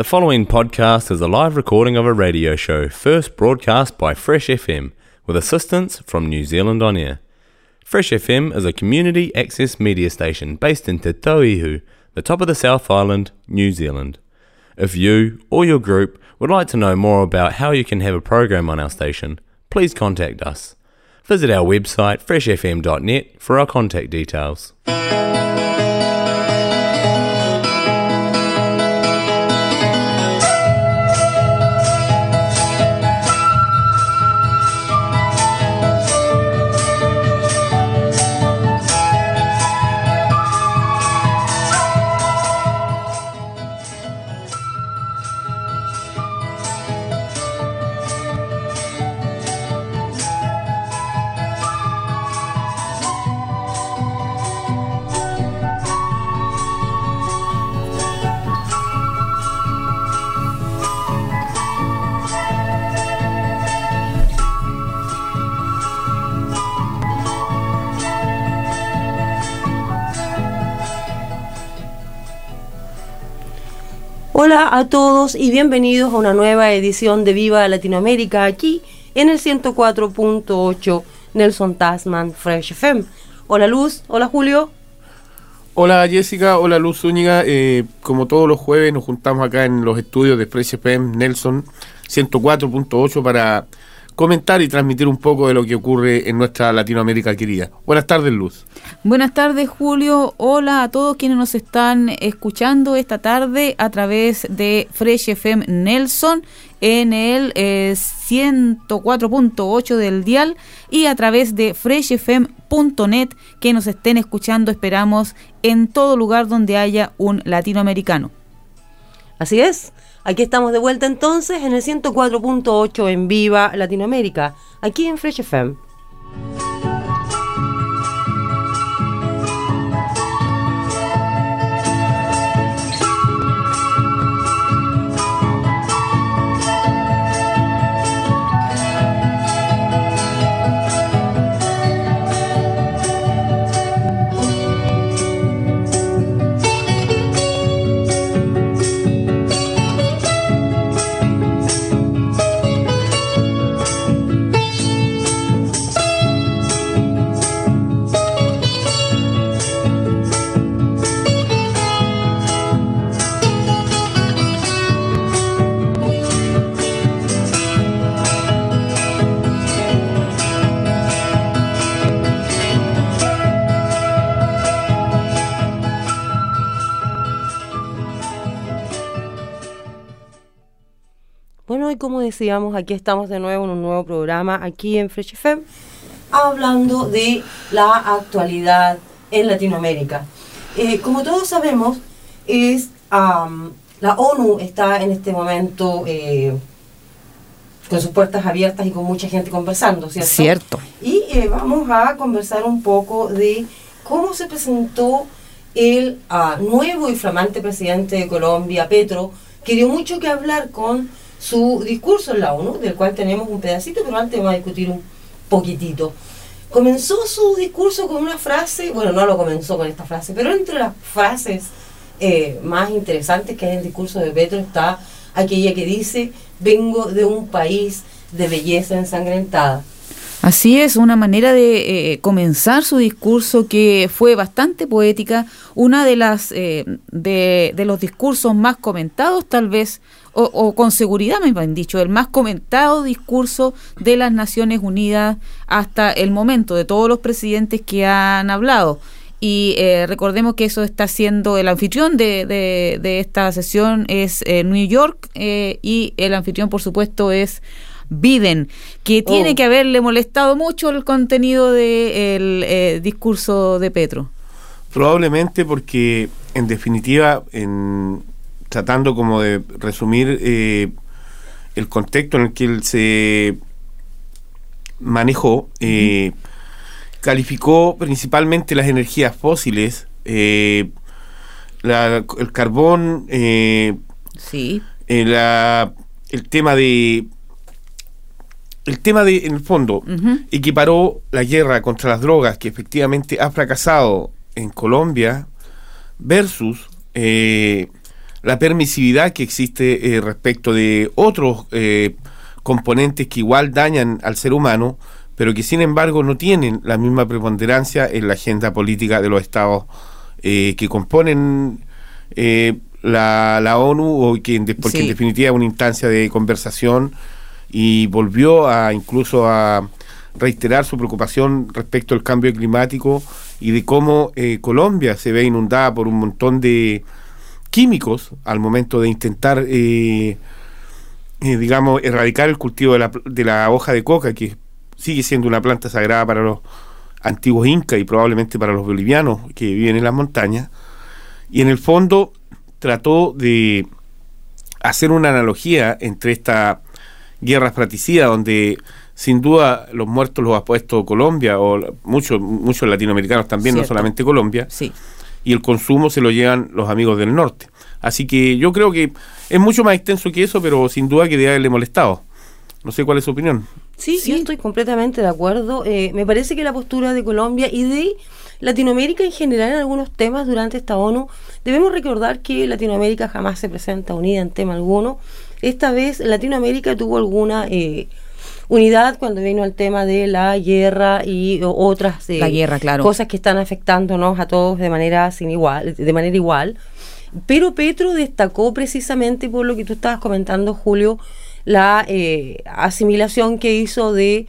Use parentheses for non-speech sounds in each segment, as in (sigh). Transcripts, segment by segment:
The following podcast is a live recording of a radio show first broadcast by Fresh FM with assistance from New Zealand On Air. Fresh FM is a community access media station based in Te Tauihu, the top of the South Island, New Zealand. If you or your group would like to know more about how you can have a program on our station, please contact us. Visit our website freshfm.net for our contact details. Hola a todos y bienvenidos a una nueva edición de Viva Latinoamérica aquí en el 104.8 Nelson Tasman Fresh FM. Hola Luz, hola Julio. Hola Jessica, hola Luz Zúñiga. Eh, como todos los jueves nos juntamos acá en los estudios de Fresh FM Nelson 104.8 para comentar y transmitir un poco de lo que ocurre en nuestra Latinoamérica querida. Buenas tardes, Luz. Buenas tardes, Julio. Hola a todos quienes nos están escuchando esta tarde a través de Fresh FM Nelson en el 104.8 del dial y a través de freshfm.net que nos estén escuchando, esperamos, en todo lugar donde haya un latinoamericano. Así es. Aquí estamos de vuelta entonces en el 104.8 en Viva Latinoamérica, aquí en Fresh FM. Bueno, y como decíamos, aquí estamos de nuevo en un nuevo programa aquí en Fresh FM, hablando de la actualidad en Latinoamérica. Eh, como todos sabemos, es la ONU está en este momento eh, con sus puertas abiertas y con mucha gente conversando, ¿cierto? Cierto. Y eh, vamos a conversar un poco de cómo se presentó el ah, nuevo y flamante presidente de Colombia, Petro, que dio mucho que hablar con su discurso en la ONU, del cual tenemos un pedacito, pero antes vamos a discutir un poquitito. Comenzó su discurso con una frase, bueno, no lo comenzó con esta frase, pero entre las frases eh, más interesantes que hay en el discurso de Petro está aquella que dice, vengo de un país de belleza ensangrentada. Así es, una manera de eh, comenzar su discurso que fue bastante poética, una de las eh, de, los discursos más comentados tal vez o, o, con seguridad me han dicho, el más comentado discurso de las Naciones Unidas hasta el momento, de todos los presidentes que han hablado. Y eh, recordemos que eso está siendo el anfitrión de, de, de esta sesión es eh, New York eh, y el anfitrión, por supuesto, es Biden, que tiene Oh. que haberle molestado mucho el contenido del eh, discurso de Petro. Probablemente porque, en definitiva, en, tratando como de resumir eh, el contexto en el que él se manejó, eh, calificó principalmente las energías fósiles, eh, la- el carbón, Sí. la- el tema de el tema de en el fondo equiparó la guerra contra las drogas que efectivamente ha fracasado en Colombia versus eh, la permisividad que existe eh, respecto de otros eh, componentes que igual dañan al ser humano, pero que sin embargo no tienen la misma preponderancia en la agenda política de los estados eh, que componen la, la, ONU, o que porque en definitiva es una instancia de conversación y volvió a incluso a reiterar su preocupación respecto al cambio climático y de cómo Colombia se ve inundada por un montón de químicos al momento de intentar, eh, eh, digamos, erradicar el cultivo de la, de la hoja de coca, que sigue siendo una planta sagrada para los antiguos incas y probablemente para los bolivianos que viven en las montañas. Y en el fondo trató de hacer una analogía entre esta guerra fratricida, donde sin duda los muertos los ha puesto Colombia, o muchos, muchos latinoamericanos también, no solamente Colombia. Sí y el consumo se lo llevan los amigos del norte. Así que yo creo que es mucho más extenso que eso, pero sin duda que debe haberle molestado. No sé cuál es su opinión. Sí, sí. yo estoy completamente de acuerdo. Eh, me parece que la postura de Colombia y de Latinoamérica en general en algunos temas durante esta ONU, debemos recordar que Latinoamérica jamás se presenta unida en tema alguno. Esta vez Latinoamérica tuvo alguna eh, unidad cuando vino el tema de la guerra y otras eh, cosas que están afectándonos a todos de manera sin igual, de manera igual. Pero Petro destacó precisamente por lo que tú estabas comentando, Julio, la eh, asimilación que hizo de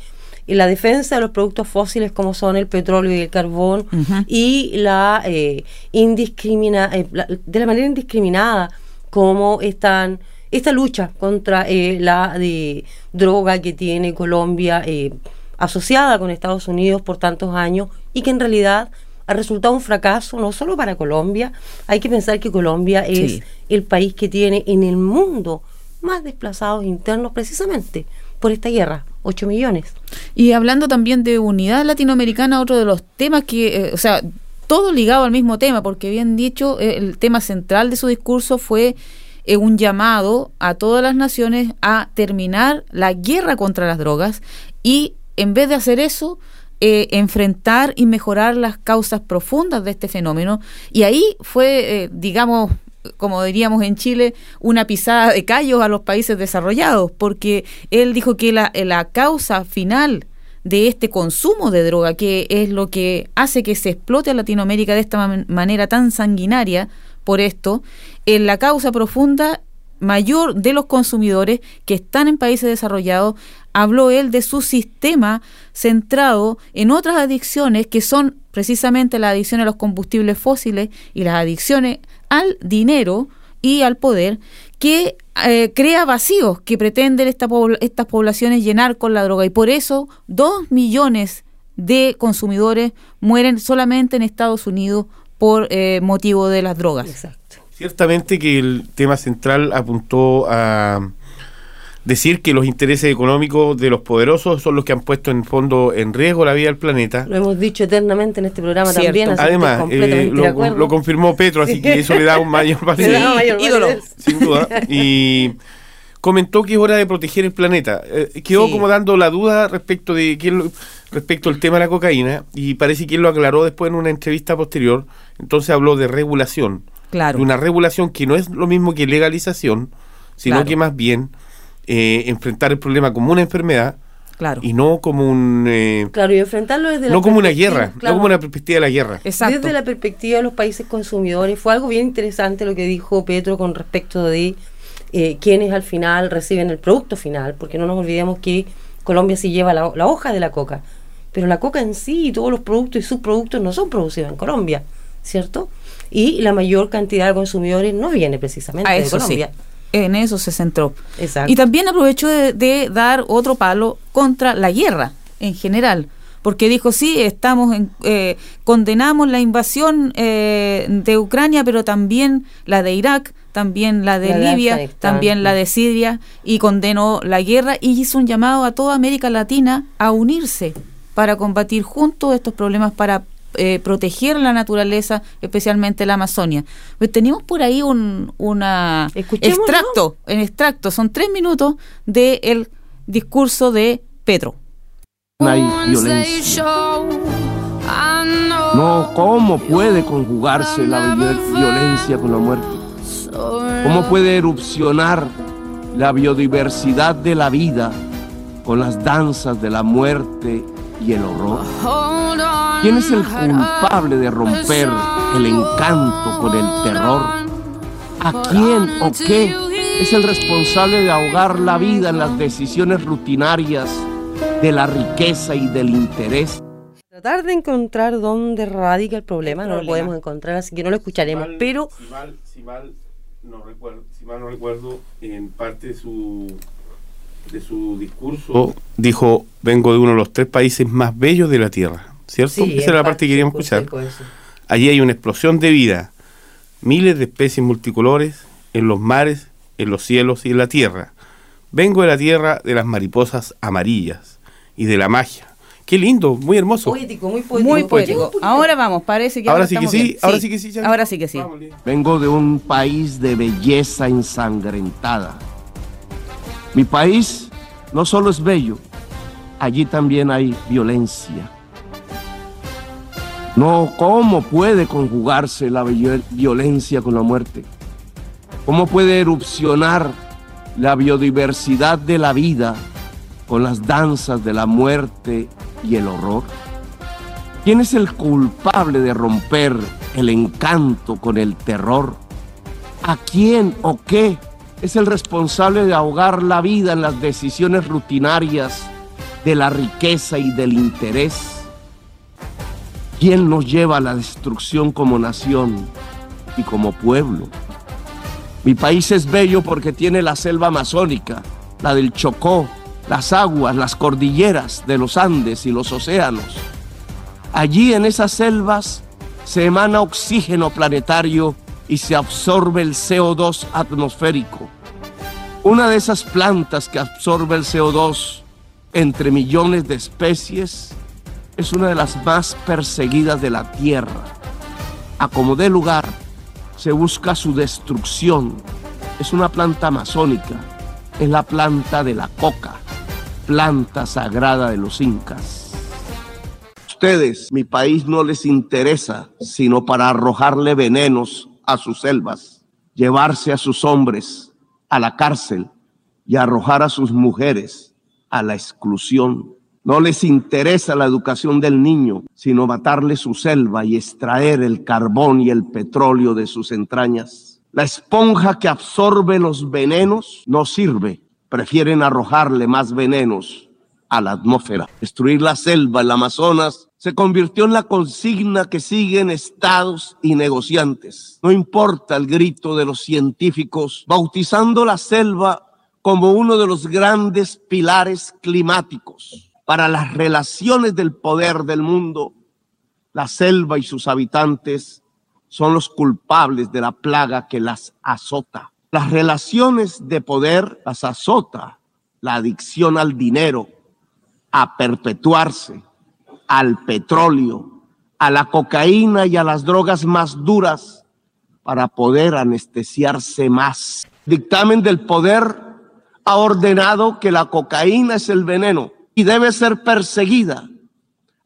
la defensa de los productos fósiles como son el petróleo y el carbón y la, eh, indiscrimina, de la manera indiscriminada como están esta lucha contra eh, la de droga que tiene Colombia eh, asociada con Estados Unidos por tantos años y que en realidad ha resultado un fracaso no solo para Colombia, hay que pensar que Colombia es el país que tiene en el mundo más desplazados internos precisamente por esta guerra, 8 millones. Y hablando también de unidad latinoamericana, otro de los temas que, eh, o sea, todo ligado al mismo tema, porque bien dicho, el tema central de su discurso fue un llamado a todas las naciones a terminar la guerra contra las drogas y en vez de hacer eso, eh, enfrentar y mejorar las causas profundas de este fenómeno. Y ahí fue, eh, digamos, como diríamos en Chile, una pisada de callos a los países desarrollados, porque él dijo que la, la causa final de este consumo de droga, que es lo que hace que se explote a Latinoamérica de esta manera tan sanguinaria, por esto en la causa profunda mayor de los consumidores que están en países desarrollados. Habló él de su sistema centrado en otras adicciones que son precisamente la adicción a los combustibles fósiles y las adicciones al dinero y al poder que eh, crea vacíos que pretenden esta estas poblaciones llenar con la droga y por eso dos millones de consumidores mueren solamente en Estados Unidos por eh, motivo de las drogas. Exacto. Ciertamente que el tema central apuntó a decir que los intereses económicos de los poderosos son los que han puesto en fondo en riesgo la vida del planeta. Lo hemos dicho eternamente en este programa también. Además, eh, lo, confirmó Petro, así que eso le da un mayor (laughs) valor. ídolo. Sin duda. Y comentó que es hora de proteger el planeta. Eh, quedó como dando la duda respecto de quién respecto al tema de la cocaína y parece que él lo aclaró después en una entrevista posterior. Entonces habló de regulación. Claro. De una regulación que no es lo mismo que legalización, sino que más bien eh, enfrentar el problema como una enfermedad. Claro. Y no como un... Eh, claro, y enfrentarlo desde la... No como una guerra, no como una perspectiva de la guerra. Exacto. Desde la perspectiva de los países consumidores. Fue algo bien interesante lo que dijo Petro con respecto de eh, quienes al final reciben el producto final, porque no nos olvidemos que Colombia sí lleva la, la hoja de la coca, pero la coca en sí y todos los productos y subproductos no son producidos en Colombia, ¿cierto? Y la mayor cantidad de consumidores no viene precisamente de Colombia. En eso se centró. Y también aprovechó de, dar otro palo contra la guerra en general porque dijo sí estamos en, eh, condenamos la invasión eh, de Ucrania pero también la de Irak también la de Libia también la de Siria y condenó la guerra y hizo un llamado a toda América Latina a unirse para combatir juntos estos problemas, para eh, proteger la naturaleza, especialmente la Amazonia. Pues tenemos por ahí un una extracto, en extracto, son tres minutos del discurso de Pedro. No hay violencia. No, ¿cómo puede conjugarse la violencia con la muerte? ¿Cómo puede erupcionar la biodiversidad de la vida con las danzas de la muerte y el horror? ¿Quién es el culpable de romper el encanto con el terror? ¿A quién o qué es el responsable de ahogar la vida en las decisiones rutinarias de la riqueza y del interés? Tratar de encontrar dónde radica el problema, no lo podemos encontrar, así que no lo escucharemos, pero... Si mal, si mal no recuerdo, si mal no recuerdo, en parte de su de su discurso dijo, vengo de uno de los tres países más bellos de la Tierra, ¿cierto? Sí, Esa era la parte que queríamos escuchar. Allí hay una explosión de vida, miles de especies multicolores en los mares, en los cielos y en la tierra. Vengo de la tierra de las mariposas amarillas y de la magia. Qué lindo, muy hermoso. Poético, muy poético. Muy poético. Ahora vamos, parece que Ahora sí que sí, bien. ahora sí que sí, ya. Ahora sí que sí. Vengo de un país de belleza ensangrentada. Mi país no solo es bello, allí también hay violencia. No, ¿cómo puede conjugarse la viol- violencia con la muerte? ¿Cómo puede erupcionar la biodiversidad de la vida con las danzas de la muerte y el horror? ¿Quién es el culpable de romper el encanto con el terror? ¿A quién o qué es el responsable de ahogar la vida en las decisiones rutinarias de la riqueza y del interés? ¿Quién nos lleva a la destrucción como nación y como pueblo? Mi país es bello porque tiene la selva amazónica, la del Chocó, las aguas, las cordilleras de los Andes y los océanos. Allí en esas selvas se emana oxígeno planetario y se absorbe el CO2 atmosférico. Una de esas plantas que absorbe el CO2 entre millones de especies es una de las más perseguidas de la Tierra. A como dé lugar, se busca su destrucción. Es una planta amazónica, es la planta de la coca, planta sagrada de los incas ustedes, mi país no les interesa sino para arrojarle venenos a sus selvas, llevarse a sus hombres a la cárcel y arrojar a sus mujeres a la exclusión. No les interesa la educación del niño, sino matarle su selva y extraer el carbón y el petróleo de sus entrañas. La esponja que absorbe los venenos no sirve. Prefieren arrojarle más venenos a la atmósfera. Destruir la selva, el Amazonas, se convirtió en la consigna que siguen estados y negociantes. No importa el grito de los científicos, bautizando la selva como uno de los grandes pilares climáticos para las relaciones del poder del mundo. La selva y sus habitantes son los culpables de la plaga que las azota. Las relaciones de poder las azota la adicción al dinero, a perpetuarse, al petróleo, a la cocaína y a las drogas más duras para poder anestesiarse más. Dictamen del poder ha ordenado que la cocaína es el veneno y debe ser perseguida.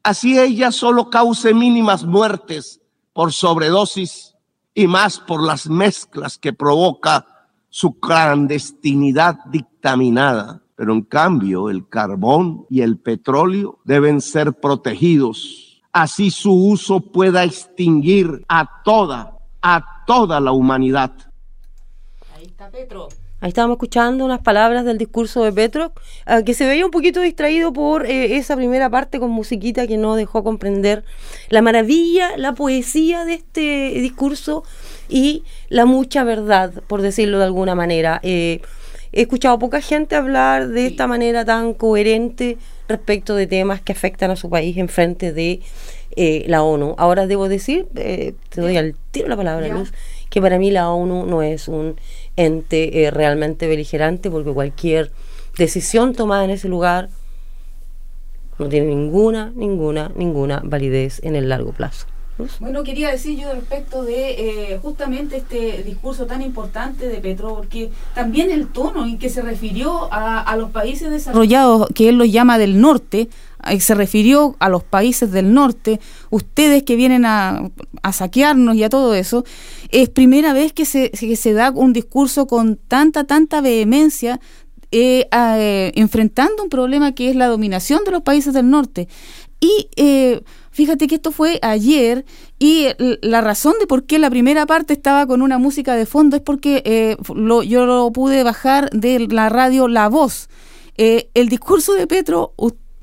Así ella solo cause mínimas muertes por sobredosis y más por las mezclas que provoca su clandestinidad dictaminada. Pero en cambio, el carbón y el petróleo deben ser protegidos. Así su uso pueda extinguir a toda, a toda la humanidad. Ahí está Petro. Ahí estábamos escuchando unas palabras del discurso de Petro, ah, que se veía un poquito distraído por eh, esa primera parte con musiquita que no dejó comprender la maravilla, la poesía de este discurso y la mucha verdad, por decirlo de alguna manera. Eh, he escuchado poca gente hablar de esta manera tan coherente respecto de temas que afectan a su país en frente de eh, la ONU. Ahora debo decir, eh, te doy al tiro la palabra, Luz, que para mí la ONU no es un ente eh, realmente beligerante porque cualquier decisión tomada en ese lugar no tiene ninguna, ninguna, ninguna validez en el largo plazo. Luz. Bueno, quería decir yo respecto de eh, justamente este discurso tan importante de Petro, porque también el tono en que se refirió a, a los países desarrollados, que él los llama del norte, eh, se refirió a los países del norte, ustedes que vienen a, saquearnos y a todo eso, es primera vez que se, que se da un discurso con tanta, tanta vehemencia, eh, eh, enfrentando un problema que es la dominación de los países del norte. Y eh, fíjate que esto fue ayer y la razón de por qué la primera parte estaba con una música de fondo es porque yo lo pude bajar de la radio La Voz. el discurso de Petro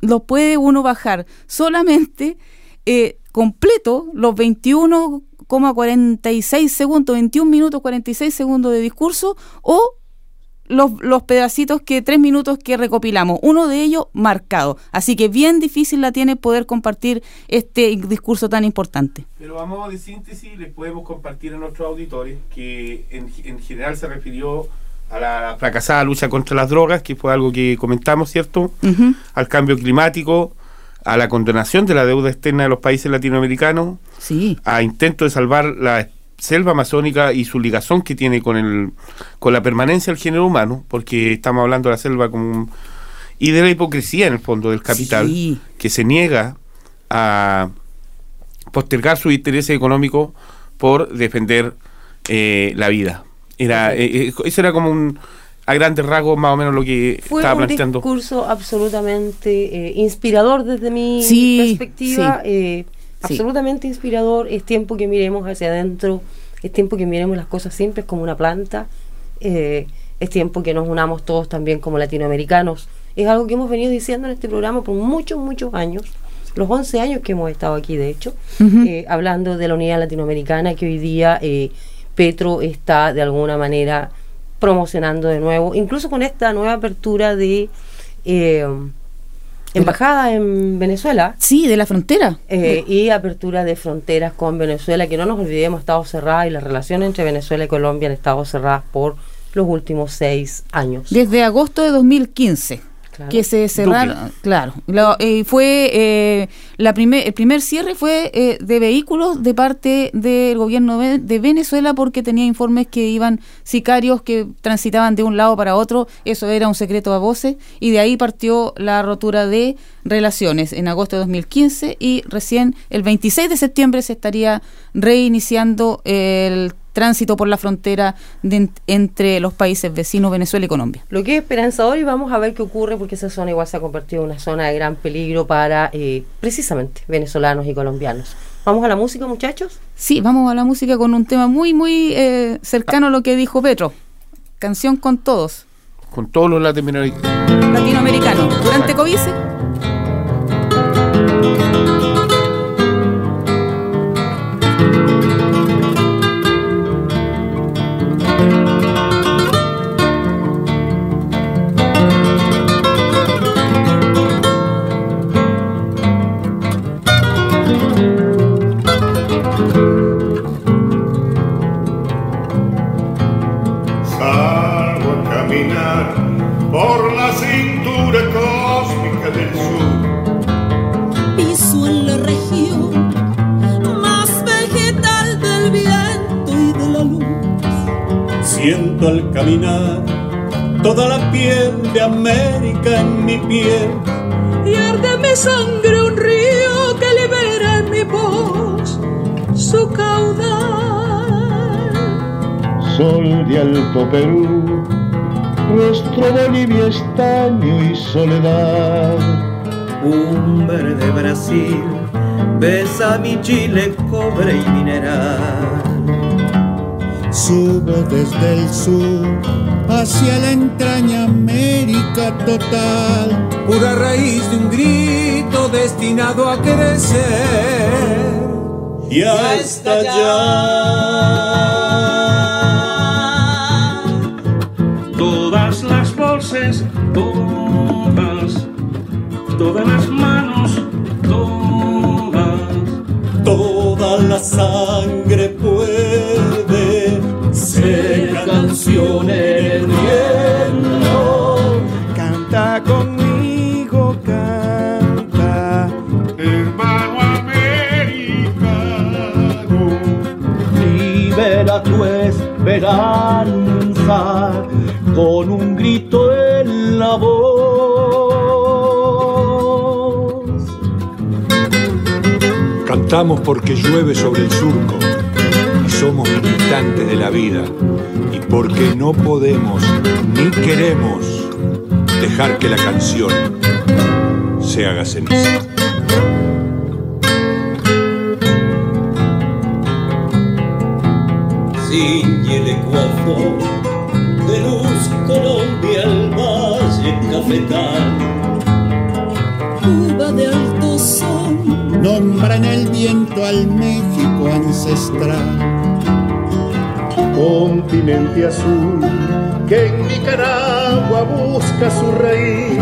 lo puede uno bajar solamente completo, los 21,46 segundos, 21 minutos 46 segundos de discurso o los, los, pedacitos que, tres minutos que recopilamos, uno de ellos marcado. Así que bien difícil la tiene poder compartir este discurso tan importante. Pero a modo de síntesis les podemos compartir a nuestros auditores que en, en general se refirió a la fracasada lucha contra las drogas, que fue algo que comentamos, ¿cierto? Al cambio climático, a la condenación de la deuda externa de los países latinoamericanos, sí. a intento de salvar la selva amazónica y su ligación que tiene con el con la permanencia del género humano, porque estamos hablando de la selva como y de la hipocresía en el fondo del capital que se niega a postergar sus intereses económicos por defender eh, la vida. Era eh, eh, eso era como un a grandes rasgos más o menos lo que estaba planteando. Fue un discurso absolutamente inspirador desde mi perspectiva absolutamente inspirador. Es tiempo que miremos hacia adentro, es tiempo que miremos las cosas simples como una planta, eh, es tiempo que nos unamos todos también como latinoamericanos. Es algo que hemos venido diciendo en este programa por muchos, muchos años, los 11 años que hemos estado aquí, de hecho, eh, hablando de la unidad latinoamericana que hoy día eh, Petro está de alguna manera promocionando de nuevo, incluso con esta nueva apertura de embajada en Venezuela. Sí, de la frontera. Eh, y apertura de fronteras con Venezuela, que no nos olvidemos, ha estado cerrada y las relaciones entre Venezuela y Colombia han estado cerradas por los últimos seis años. Desde agosto de 2015 que se cerraron, claro, eh, fue eh, la primer, el primer cierre fue eh, de vehículos de parte del gobierno de Venezuela porque tenía informes que iban sicarios que transitaban de un lado para otro, eso era un secreto a voces. Y de ahí partió la rotura de relaciones en agosto de 2015 y recién el 26 de septiembre se estaría reiniciando el tránsito por la frontera entre los países vecinos Venezuela y Colombia. Lo que es esperanzador y vamos a ver qué ocurre porque esa zona igual se ha convertido en una zona de gran peligro para eh, precisamente venezolanos y colombianos. ¿Vamos a la música, muchachos? Sí, vamos a la música con un tema muy, muy eh, cercano a lo que dijo Petro. Canción con todos. Con todos los latinoamericanos. Latinoamericanos. Durante Covice. Toda la piel de América en mi piel. Y arde mi sangre un río que libera en mi voz su caudal. Sol de Alto Perú, nuestro Bolivia estaño y soledad. Un verde Brasil besa mi Chile, cobre y mineral Subo desde el sur hacia la entraña América total, pura raíz de un grito destinado a crecer. Y a estallar. Todas las voces, todas, todas las manos, todas, toda la sangre puede con un grito en la voz. Cantamos porque llueve sobre el surco y somos militantes de la vida y porque no podemos ni queremos dejar que la canción se haga ceniza. Y el Ecuador de luz Colombia, el valle cafetal. Cuba de alto sol, Nombra en el viento al México ancestral. Continente azul que en Nicaragua busca su raíz.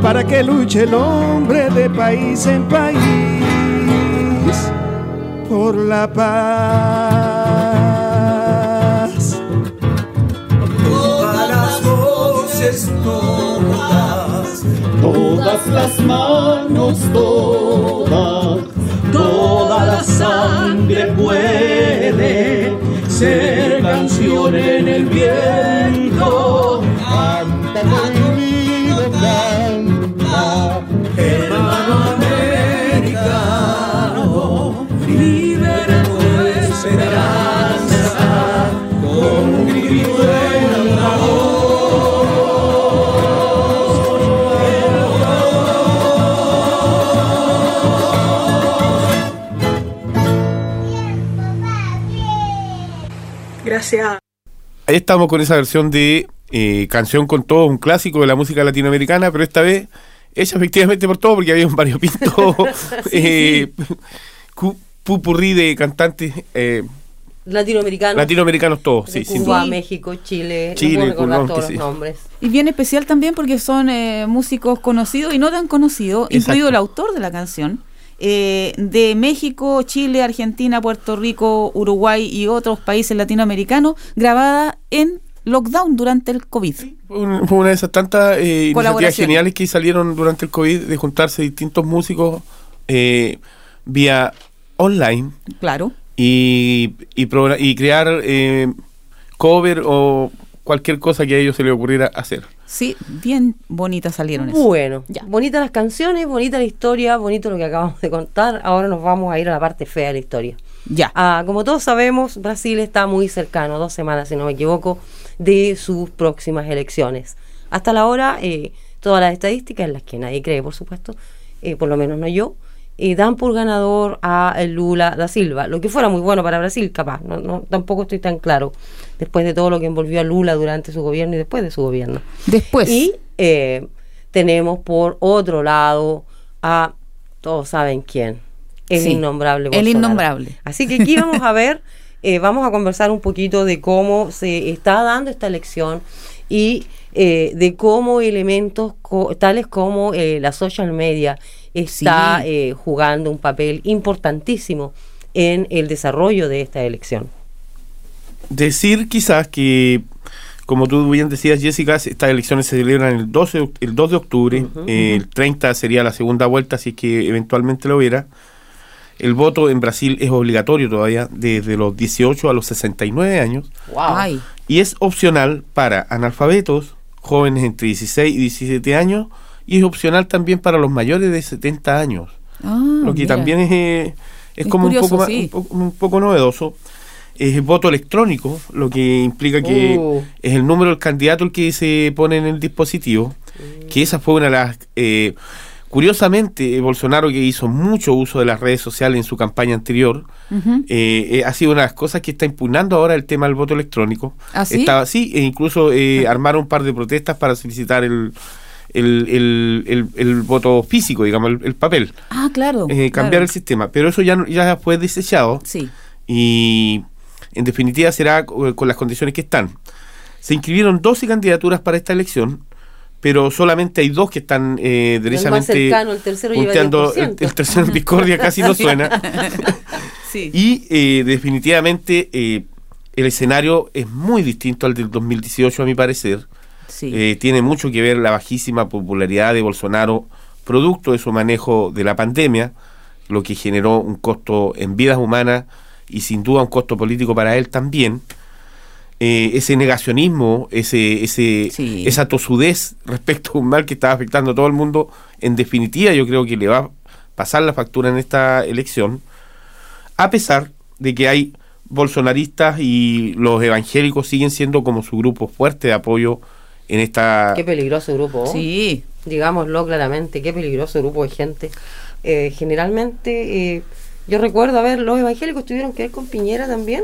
para que luche el hombre de país en país por la paz. Todas, Todas las manos, todas, toda la sangre puede ser canción en el viento. Canta conmigo, canta. hermano americano, libre tu esperanza, con un grito Ahí estamos con esa versión de eh, Canción con todo, un clásico de la música latinoamericana, pero esta vez hecha efectivamente por todo, porque había un variopinto (laughs) eh, cu- pupurrí de cantantes eh, Latinoamericano. latinoamericanos todos. Sí, sin Cuba, duda. México, Chile. Chile, no puedo recordar Colombia, todos sí. los nombres. Y bien especial también porque son eh, músicos conocidos y no tan conocidos, incluido el autor de la canción, eh, de México, Chile, Argentina, Puerto Rico, Uruguay y otros países latinoamericanos, grabada en lockdown durante el COVID. Fue un- fue una de esas tantas eh, iniciativas geniales que salieron durante el COVID de juntarse distintos músicos eh, vía online Claro. y, y, y crear eh, cover o cualquier cosa que a ellos se les ocurriera hacer. Sí, bien bonitas salieron eso. Bueno, Ya. bonitas las canciones, bonita la historia, bonito lo que acabamos de contar. Ahora nos vamos a ir a la parte fea de la historia. Ya. Ah, como todos sabemos, Brasil está muy cercano, dos semanas si no me equivoco, de sus próximas elecciones. Hasta la hora, eh, todas las estadísticas, en las que nadie cree, por supuesto, eh, por lo menos no yo, eh, dan por ganador a el Lula da Silva, lo que fuera muy bueno para Brasil, capaz, no, no, tampoco estoy tan claro, después de todo lo que envolvió a Lula durante su gobierno y después de su gobierno. Después. Y eh, tenemos por otro lado a, todos saben quién, el Sí, innombrable el Bolsonaro. innombrable. Así que aquí vamos a (laughs) ver, eh, vamos a conversar un poquito de cómo se está dando esta elección y eh, de cómo elementos co- tales como eh, la social media está Sí. eh, jugando un papel importantísimo en el desarrollo de esta elección. Decir quizás que, como tú bien decías, Jessica, estas elecciones se celebran el, 12, de oct- el 2 de octubre, eh, el 30 sería la segunda vuelta, si es que eventualmente lo hubiera. El voto en Brasil es obligatorio todavía desde los 18 a los 69 años Ay, y es opcional para analfabetos, jóvenes entre 16 y 17 años y es opcional también para los mayores de 70 años. Ah, lo que mira. también es, eh, es Es como curioso, un, poco más- un, poco, un poco novedoso. Es el voto electrónico, lo que implica que Uh. es el número del candidato el que se pone en el dispositivo, que esa fue una de las... eh, curiosamente, eh, Bolsonaro, que hizo mucho uso de las redes sociales en su campaña anterior, eh, eh, ha sido una de las cosas que está impugnando ahora el tema del voto electrónico. ¿Ah, sí? Estaba, sí, e incluso eh, (laughs) armaron un par de protestas para solicitar el, el, el, el- el voto físico, digamos, el, el papel. Ah, claro. Eh, cambiar claro. el sistema. Pero eso ya, no- ya fue desechado Sí. y en definitiva será co- con las condiciones que están. Se inscribieron 12 candidaturas para esta elección, pero solamente hay dos que están eh, más derechamente cercano, el tercero lleva punteando. El, 10%. el tercero en discordia casi no (laughs) suena. (laughs) Sí. Y eh, definitivamente eh, el escenario es muy distinto al del 2018, a mi parecer. sí. Eh, tiene mucho que ver la bajísima popularidad de Bolsonaro, producto de su manejo de la pandemia, lo que generó un costo en vidas humanas y sin duda un costo político para él también. Eh, ese negacionismo, ese, ese, Sí. esa tosudez respecto a un mal que estaba afectando a todo el mundo, en definitiva yo creo que le va a pasar la factura en esta elección. a pesar de que hay bolsonaristas y los evangélicos siguen siendo como su grupo fuerte de apoyo en esta... Qué peligroso grupo. ¿oh? Sí. Digámoslo claramente, qué peligroso grupo de gente. Eh, generalmente, eh, yo recuerdo, a ver, los evangélicos tuvieron que ver con Piñera también.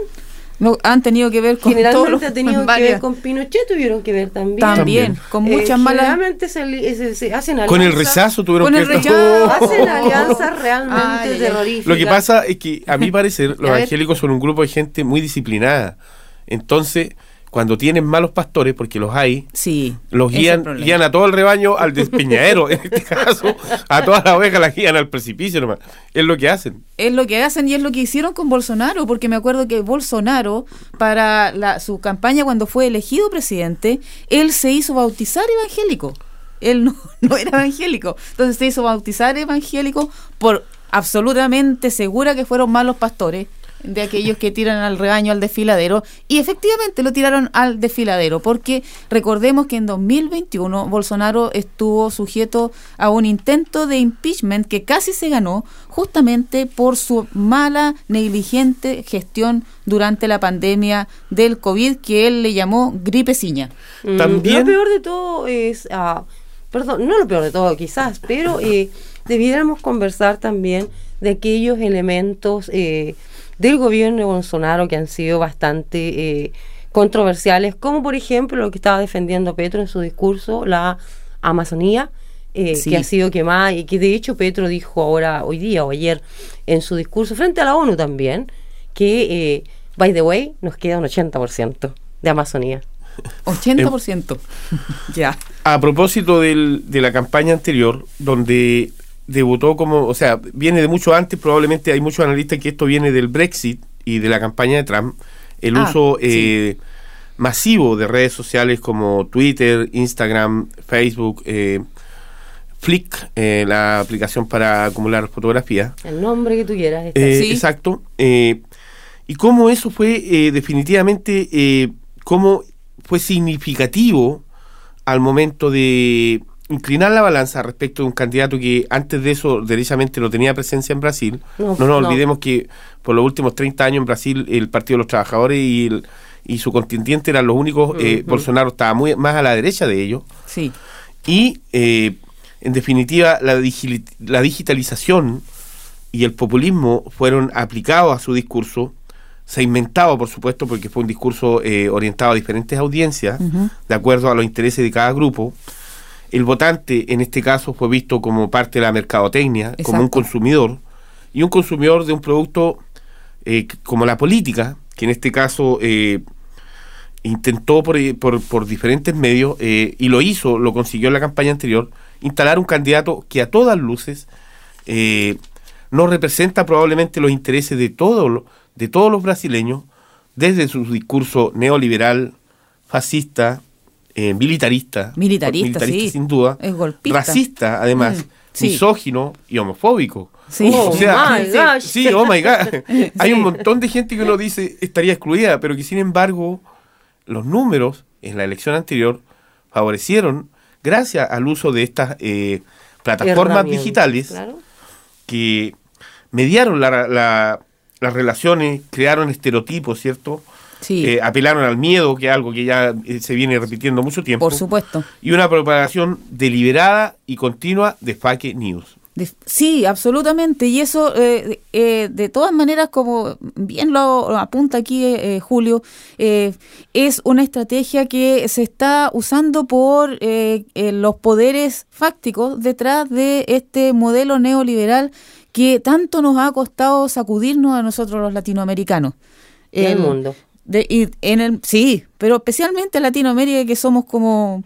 No, han tenido que ver con todos Generalmente los- ha tenido que ver con Pinochet, tuvieron que ver también. También, con muchas malas- Generalmente se, se hacen Con el alianzas- rechazo tuvieron Con que el ver- rechazo. Hacen alianzas (laughs) realmente Ay, ay. terroríficas. Lo que pasa es que, a mi (laughs) parecer, los evangélicos son un grupo de gente muy disciplinada. Entonces, cuando tienen malos pastores, porque los hay, Sí. los guían, guían a todo el rebaño al despeñadero. en este caso, a todas las ovejas las guían al precipicio nomás. Es lo que hacen. Es lo que hacen y es lo que hicieron con Bolsonaro, porque me acuerdo que Bolsonaro, para la- su campaña cuando fue elegido presidente, él se hizo bautizar evangélico. Él no, (laughs) no era evangélico. Entonces se hizo bautizar evangélico por absolutamente segura que fueron malos pastores de aquellos que tiran al rebaño al desfiladero y efectivamente lo tiraron al desfiladero porque recordemos que en 2021 Bolsonaro estuvo sujeto a un intento de impeachment que casi se ganó justamente por su mala negligente gestión durante la pandemia del COVID que él le llamó gripeciña. Mm, También- Lo peor de todo es, ah, perdón, no lo peor de todo quizás, pero eh, debiéramos conversar también de aquellos elementos eh, del gobierno de Bolsonaro que han sido bastante eh, controversiales, como por ejemplo lo que estaba defendiendo Petro en su discurso, la Amazonía. eh, Sí. que ha sido quemada y que de hecho Petro dijo ahora, hoy día o ayer, en su discurso frente a la ONU también, que, eh, by the way, nos queda un 80% de Amazonía. 80%. (laughs) ya. A propósito del- de la campaña anterior, donde debutó como, o sea, viene de mucho antes, probablemente hay muchos analistas que esto viene del Brexit y de la campaña de Trump, el Ah, uso eh, masivo de redes sociales como Twitter, Instagram, Facebook, eh, Flick, eh, la aplicación para acumular fotografías. El nombre que tú quieras. Eh, Sí. Exacto. eh, y cómo eso fue eh, definitivamente, cómo fue significativo al momento de inclinar la balanza respecto de un candidato que antes de eso derechamente no tenía presencia en Brasil. No, No, nos no. olvidemos que por los últimos 30 años en Brasil el Partido de los Trabajadores y, el- y su contendiente eran los únicos, eh. Bolsonaro estaba muy más a la derecha de ellos. Sí. Y, eh, en definitiva, la, digi- la digitalización y el populismo fueron aplicados a su discurso, segmentado, por supuesto, porque fue un discurso eh, orientado a diferentes audiencias, de acuerdo a los intereses de cada grupo. El votante, en este caso, fue visto como parte de la mercadotecnia, como un consumidor, y un consumidor de un producto eh, como la política, que en este caso eh, intentó por, por, por diferentes medios, eh, y lo hizo, lo consiguió en la campaña anterior, instalar un candidato que a todas luces no representa probablemente los intereses de, todo, de todos los brasileños, desde su discurso neoliberal, fascista, eh, militarista, Militarista, sí. sin duda, Es golpista. racista, además, Mm, sí. misógino y homofóbico. Sí. Oh O sea, my (laughs) sí, gosh. sí, oh my God. (laughs) Hay Sí. un montón de gente que uno dice estaría excluida, pero que sin embargo los números en la elección anterior favorecieron, gracias al uso de estas eh, plataformas digitales, claro. que mediaron la- la- las relaciones, crearon estereotipos, ¿cierto? Sí. Eh, apelaron al miedo, que es algo que ya eh, se viene repitiendo mucho tiempo. Por supuesto. Y una propagación deliberada y continua de fake news. De- Sí, absolutamente. Y eso, eh, eh, de todas maneras, como bien lo apunta aquí eh, Julio, eh, es una estrategia que se está usando por eh, eh, los poderes fácticos detrás de este modelo neoliberal que tanto nos ha costado sacudirnos a nosotros los latinoamericanos. Al El- mundo. De- y en el, sí, pero especialmente en Latinoamérica que somos como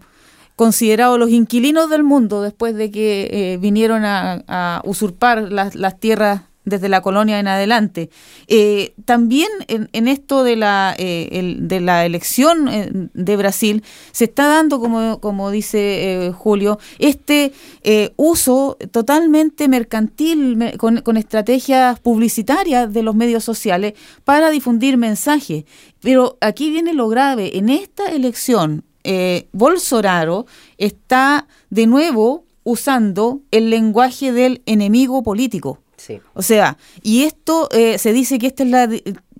considerados los inquilinos del mundo después de que eh, vinieron a, a usurpar las, las tierras desde la colonia en adelante. Eh, también en, en esto de la, eh, de la elección eh, de Brasil se está dando, como, como dice eh, Julio, este eh, uso totalmente mercantil me- con, con estrategias publicitarias de los medios sociales para difundir mensajes. Pero aquí viene lo grave. En esta elección, eh, Bolsonaro está de nuevo usando el lenguaje del enemigo político. Sí. O sea, y esto eh, se dice que esta es la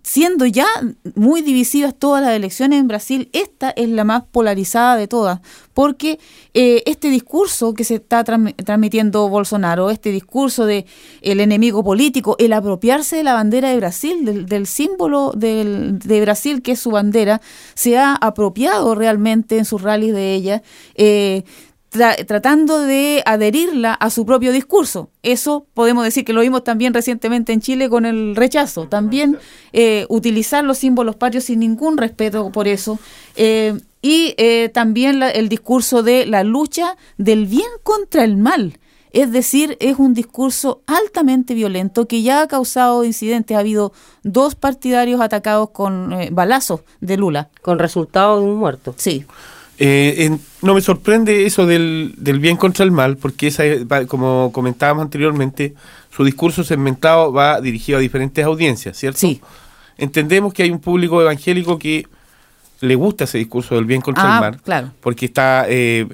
siendo ya muy divisivas todas las elecciones en Brasil, esta es la más polarizada de todas, porque eh, este discurso que se está transmi- transmitiendo Bolsonaro, este discurso de el enemigo político, el apropiarse de la bandera de Brasil, del, del símbolo de Brasil que es su bandera, se ha apropiado realmente en sus rallies de ella. eh, tra- tratando de adherirla a su propio discurso. Eso podemos decir que lo vimos también recientemente en Chile con el rechazo. También eh, utilizar los símbolos patrios sin ningún respeto por eso. Eh, y eh, también la- el discurso de la lucha del bien contra el mal. Es decir, es un discurso altamente violento que ya ha causado incidentes. Ha habido dos partidarios atacados con eh, balazos de Lula. Con resultado de un muerto. Sí. Eh, en- no me sorprende eso del, del bien contra el mal, porque esa como comentábamos anteriormente, su discurso segmentado va dirigido a diferentes audiencias, ¿cierto? Sí. Entendemos que hay un público evangélico que le gusta ese discurso del bien contra Ah, el mal, claro. porque está eh,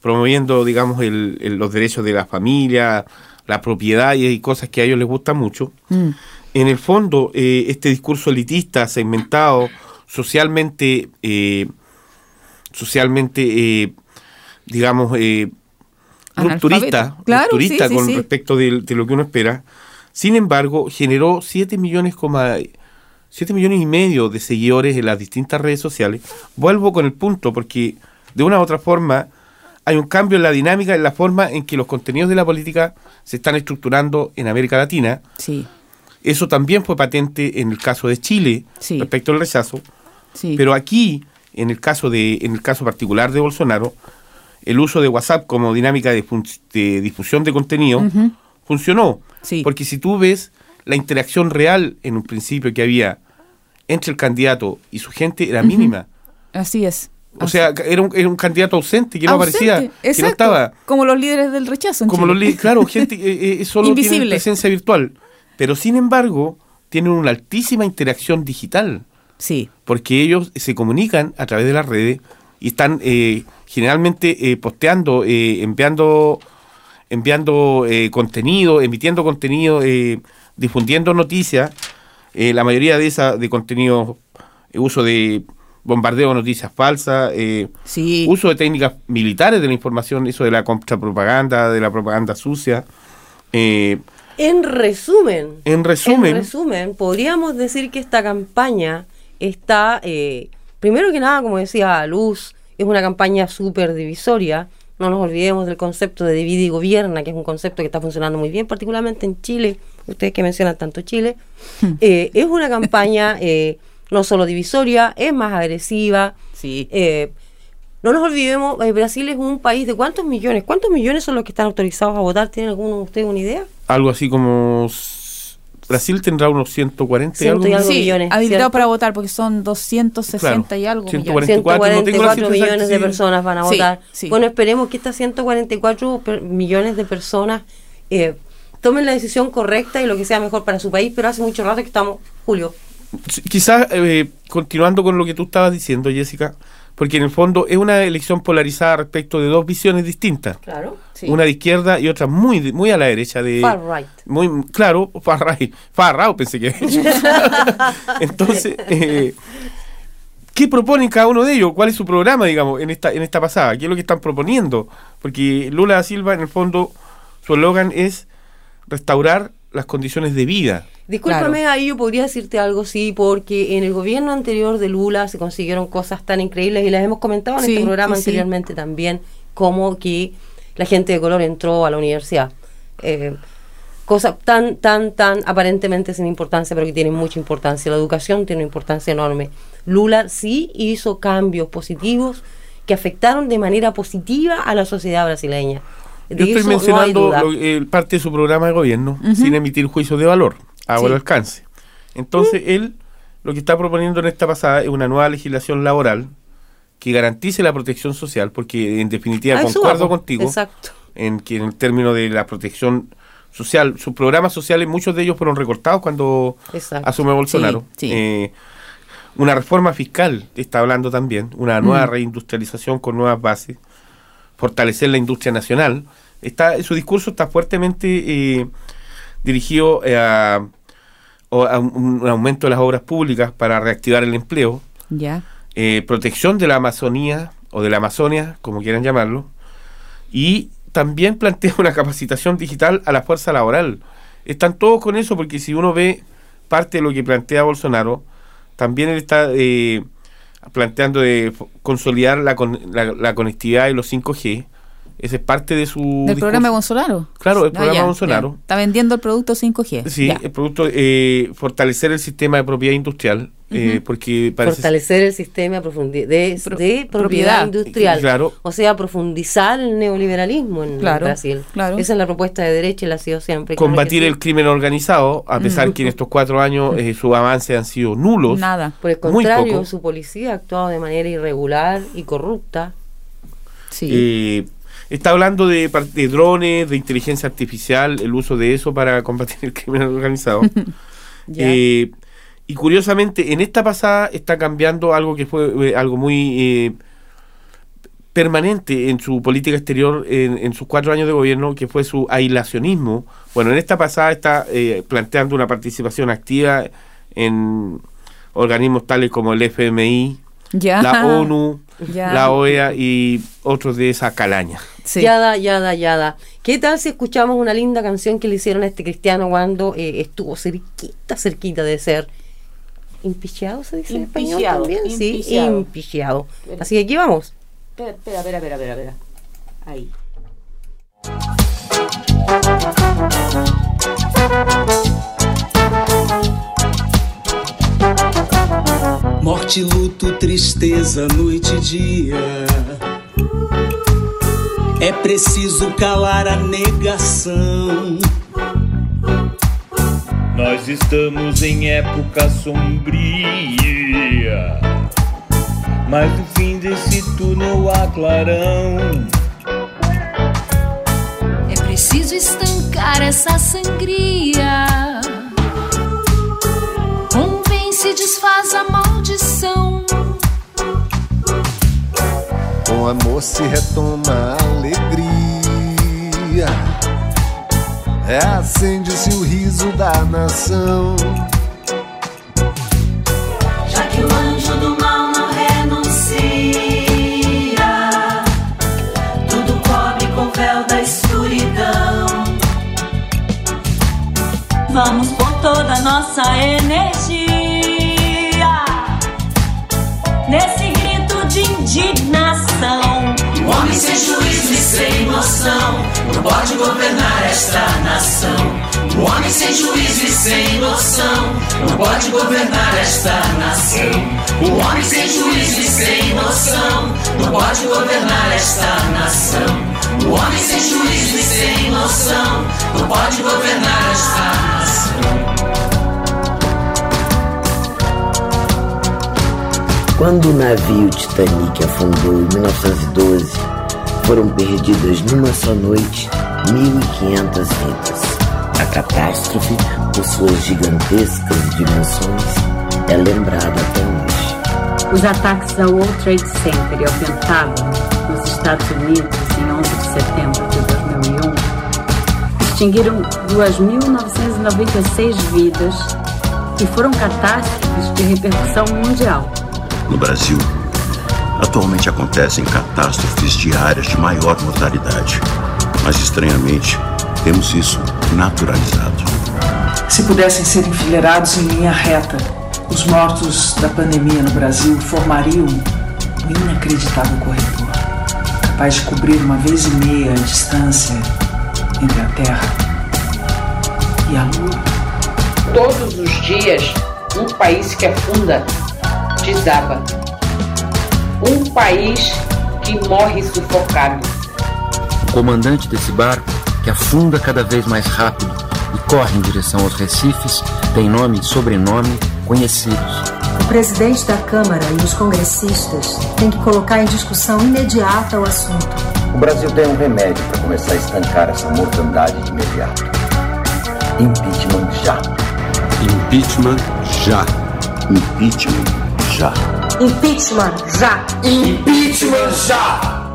promoviendo, digamos, el- el- los derechos de la familia, la propiedad y, y cosas que a ellos les gustan mucho. Mm. En el fondo, eh, este discurso elitista, segmentado, socialmente, eh, socialmente, eh, digamos, eh, rupturista, Claro, rupturista sí, sí, con sí. respecto de, de lo que uno espera. Sin embargo, generó 7 millones, coma- 7 millones y medio de seguidores en las distintas redes sociales. Vuelvo con el punto porque de una u otra forma hay un cambio en la dinámica, en la forma en que los contenidos de la política se están estructurando en América Latina. Sí. Eso también fue patente en el caso de Chile Sí. respecto al rechazo. Sí. Pero aquí, en el caso de, en el caso particular de Bolsonaro, el uso de WhatsApp como dinámica de, de difusión de contenido funcionó. Sí. Porque si tú ves la interacción real en un principio que había entre el candidato y su gente era mínima. Así es. O sea, era un, era un candidato ausente que no aparecía, que no estaba. Como los líderes del rechazo. en Como Chile. los claro, (laughs) gente eh, eh, solo tiene Invisible. presencia virtual. Pero sin embargo, tienen una altísima interacción digital. Sí. Porque ellos se comunican a través de las redes y están eh, generalmente eh, posteando, eh, enviando, enviando eh, contenido, emitiendo contenido, eh, difundiendo noticias. La mayoría de esa de contenido, uso de bombardeo de noticias falsas, eh, Sí. uso de técnicas militares de la información, eso de la contrapropaganda, de la propaganda sucia. Eh, En resumen, en resumen, En resumen, podríamos decir que esta campaña está, eh, primero que nada, como decía Luz, es una campaña súper divisoria. No nos olvidemos del concepto de divide y gobierna, que es un concepto que está funcionando muy bien, particularmente en Chile. Ustedes que mencionan tanto Chile. Eh, es una campaña eh, no solo divisoria, es más agresiva. Sí. Eh, no nos olvidemos, eh, Brasil es un país de cuántos millones. ¿Cuántos millones son los que están autorizados a votar? ¿Tienen alguno de ustedes una idea? algo así como Brasil tendrá unos 140 y Ciento algo. y algo Sí, millones, habilitados para votar porque son 260 Claro, y algo. 144, millones. no tengo la 144 cifra millones de personas van a Sí, votar. sí. Bueno, esperemos que estas 144 per- millones de personas eh, tomen la decisión correcta y lo que sea mejor para su país, pero hace mucho rato que estamos, Julio. Sí, Quizás eh, continuando con lo que tú estabas diciendo, Jessica, porque en el fondo es una elección polarizada respecto de dos visiones distintas. Claro. Sí. Una de izquierda y otra muy muy a la derecha de Far right. muy claro far right far right pensé que (laughs) entonces eh, ¿qué proponen cada uno de ellos? ¿cuál es su programa digamos en esta en esta pasada? ¿qué es lo que están proponiendo? porque Lula da Silva en el fondo su eslogan es restaurar las condiciones de vida Discúlpame, ahí yo podría decirte algo, sí, porque en el gobierno anterior de Lula se consiguieron cosas tan increíbles y las hemos comentado en Sí, este programa sí, sí. anteriormente también, como que la gente de color entró a la universidad. Eh, cosas tan, tan, tan aparentemente sin importancia, pero que tienen mucha importancia. La educación tiene una importancia enorme. Lula sí hizo cambios positivos que afectaron de manera positiva a la sociedad brasileña. De yo estoy no mencionando lo- eh, parte de su programa de gobierno sin emitir juicios de valor a Sí. alcance entonces él lo que está proponiendo en esta pasada es una nueva legislación laboral que garantice la protección social porque en definitiva A eso concuerdo contigo Exacto. en que en el término de la protección social, sus programas sociales, muchos de ellos fueron recortados cuando Exacto. asume Bolsonaro. Sí, sí. Eh, una reforma fiscal, está hablando también, una nueva Mm. reindustrialización con nuevas bases, fortalecer la industria nacional. Está, su discurso está fuertemente eh, dirigido eh, a, o a un, un aumento de las obras públicas para reactivar el empleo, Ya. Eh, protección de la Amazonía o de la Amazonia, como quieran llamarlo, y también (laughs) plantea una capacitación digital a la fuerza laboral. Están todos con eso porque si uno ve parte de lo que plantea Bolsonaro, también él está eh, planteando de consolidar la, con- la, la conectividad de los 5G. Ese es parte de su... ¿Del discurso. programa Bolsonaro? Claro, el Ah, programa ya, Bolsonaro. ya. Está vendiendo el producto 5G. Sí, Ya. el producto, eh, fortalecer el sistema de propiedad industrial, eh, porque parece... Fortalecer el sistema de, Pro- de propiedad, propiedad. industrial. Claro. O sea, profundizar el neoliberalismo en Claro, Brasil. claro. Esa es la propuesta de derecha y la ha sido siempre. combatir Claro el crimen organizado, a pesar que en estos cuatro años eh, sus avances han sido nulos. Nada. Por el muy contrario, poco. su policía ha actuado de manera irregular y corrupta. Sí. Eh, está hablando de, drones, de inteligencia artificial, el uso de eso para combatir el crimen organizado. (laughs) Ya. Eh, y curiosamente, en esta pasada está cambiando algo que fue eh, algo muy eh, permanente en su política exterior en, en sus cuatro años de gobierno, que fue su aislacionismo. Bueno, en esta pasada está eh, planteando una participación activa en organismos tales como el FMI, Ya. la ONU, Ya. la OEA y otros de esa calaña. Sí. Yada, yada, yada. ¿Qué tal si escuchamos una linda canción que le hicieron a este cristiano cuando eh, estuvo cerquita, cerquita de ser impicheado, se dice en español Impiciado, también? Sí, impiciado. impicheado. Así que aquí vamos. Espera, espera, espera, espera, espera, espera. Ahí. Morte, luto, tristeza, noite e dia. É preciso calar a negação. Nós estamos em época sombria. Mas no fim desse túnel há clarão. É preciso estancar essa sangria. Convence e desfaz a maldição. Com amor se retoma a alegria. É acende-se o riso da nação. Já que o anjo do mal não renuncia, tudo cobre com véu da escuridão. Vamos pôr toda nossa energia nesse grito de indignação. Homem sem juízo e sem noção não pode governar esta nação. O homem sem juízo e sem noção não pode governar esta nação. O homem sem juízo e sem noção não pode governar esta nação. O homem sem juízo e sem noção não pode governar esta nação. Quando o navio Titanic afundou em 1912, foram perdidas numa só noite 1.500 vidas. A catástrofe, por suas gigantescas dimensões, é lembrada até hoje. Os ataques ao World Trade Center e ao Pentágono, nos Estados Unidos, em 11 de setembro de 2001, extinguiram 2.996 vidas e foram catástrofes de repercussão mundial. No Brasil, atualmente acontecem catástrofes diárias de maior mortalidade. Mas, estranhamente, temos isso naturalizado. Se pudessem ser enfileirados em linha reta, os mortos da pandemia no Brasil formariam um inacreditável corredor, capaz de cobrir uma vez e meia a distância entre a Terra e a Lua. Todos os dias, um país que afunda desaba. Um país que morre sufocado. O comandante desse barco, que afunda cada vez mais rápido e corre em direção aos recifes, tem nome e sobrenome conhecidos. O presidente da Câmara e os congressistas têm que colocar em discussão imediata o assunto. O Brasil tem um remédio para começar a estancar essa mortandade de imediato. Impeachment já. Impeachment já. Impeachment já. Impeachment já! Impeachment já!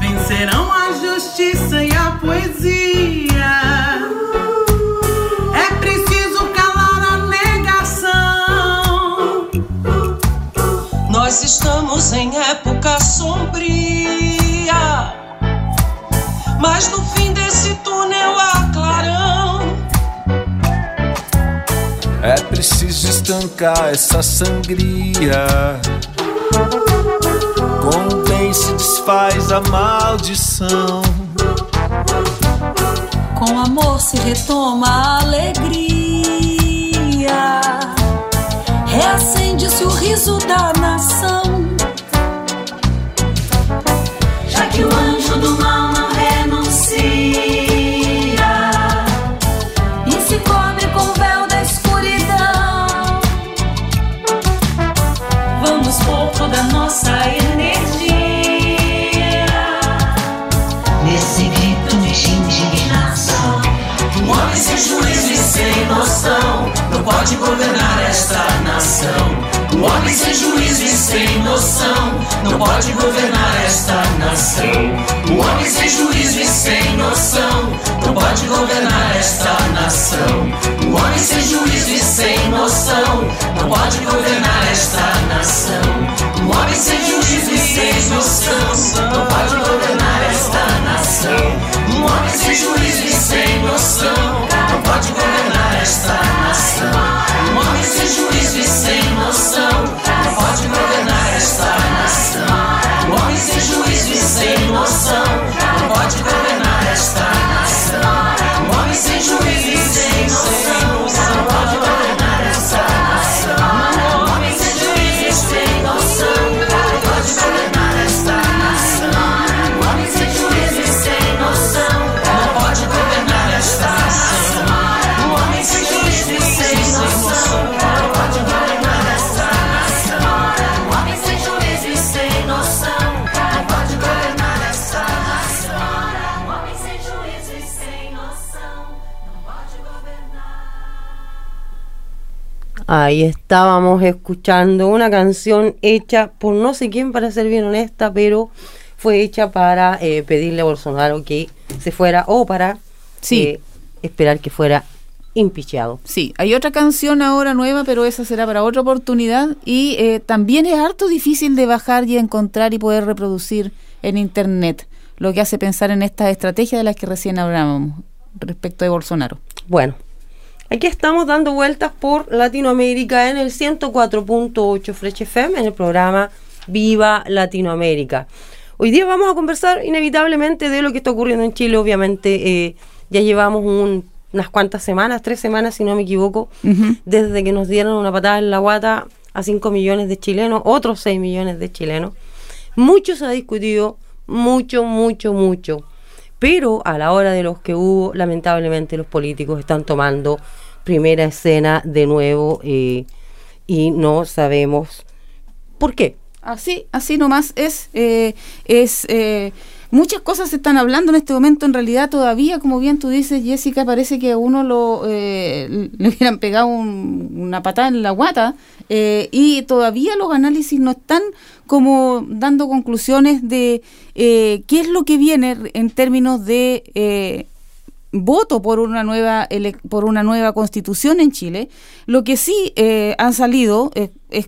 Vencerão a justiça e a poesia. É preciso calar a negação. Nós estamos em época sombria, mas no fim estancar essa sangria. Com o bem se desfaz a maldição. Com amor se retoma a alegria. Reacende-se o riso da nação. Já que o nossa energia nesse grito de indignação. Um homem sem juízo e sem noção pode governar esta nação. Um homem sem juízo e sem noção não pode governar esta nação. Um homem sem juízo e sem noção não pode governar esta nação. Um homem sem juízo e sem noção não pode governar esta nação. Um homem sem juízo e sem noção não pode governar esta nação. Um homem sem juízo e sem noção não pode governar esta nação. Um homem sem juízo e sem noção não pode governar esta nação. Ahí estábamos escuchando una canción hecha por no sé quién, para ser bien honesta, pero fue hecha para eh, pedirle a Bolsonaro que se fuera o para eh, esperar que fuera impicheado. Sí, hay otra canción ahora nueva, pero esa será para otra oportunidad. Y eh, también es harto difícil de bajar y encontrar y poder reproducir en Internet, lo que hace pensar en estas estrategias de las que recién hablábamos respecto de Bolsonaro. Bueno, aquí estamos dando vueltas por Latinoamérica en el 104.8 Fresh FM, en el programa Viva Latinoamérica. Hoy día vamos a conversar inevitablemente de lo que está ocurriendo en Chile. Obviamente, eh, ya llevamos un- unas cuantas semanas, tres semanas si no me equivoco, desde que nos dieron una patada en la guata a 5 millones de chilenos, otros 6 millones de chilenos. Mucho se ha discutido, mucho, mucho, mucho. Pero a la hora de los que hubo, lamentablemente los políticos están tomando primera escena de nuevo eh, y no sabemos por qué. Así, así nomás es. eh, es eh, muchas cosas se están hablando en este momento. En realidad, todavía, como bien tú dices, Jessica, parece que a uno lo eh, le hubieran pegado un- una patada en la guata eh, y todavía los análisis no están como dando conclusiones de eh, qué es lo que viene en términos de eh, voto por una nueva por una nueva constitución en Chile. Lo que sí eh, han salido eh, es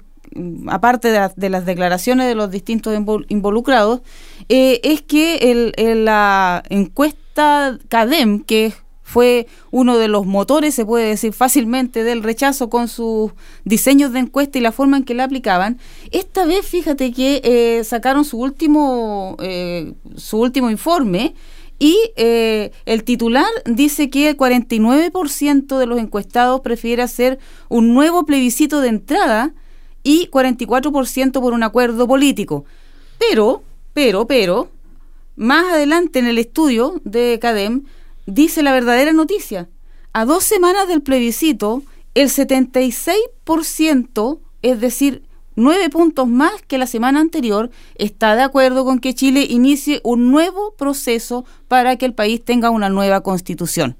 aparte de, las- de las declaraciones de los distintos invol- involucrados, eh, es que el- la encuesta CADEM, que fue uno de los motores, se puede decir fácilmente, del rechazo con sus diseños de encuesta y la forma en que la aplicaban, esta vez fíjate que eh, sacaron su último, eh, su último informe y eh, el titular dice que el 49% de los encuestados prefiere hacer un nuevo plebiscito de entrada y 44% por un acuerdo político. Pero, pero, pero, más adelante en el estudio de CADEM dice la verdadera noticia. A dos semanas del plebiscito, el 76%, es decir, nueve puntos más que la semana anterior, está de acuerdo con que Chile inicie un nuevo proceso para que el país tenga una nueva constitución.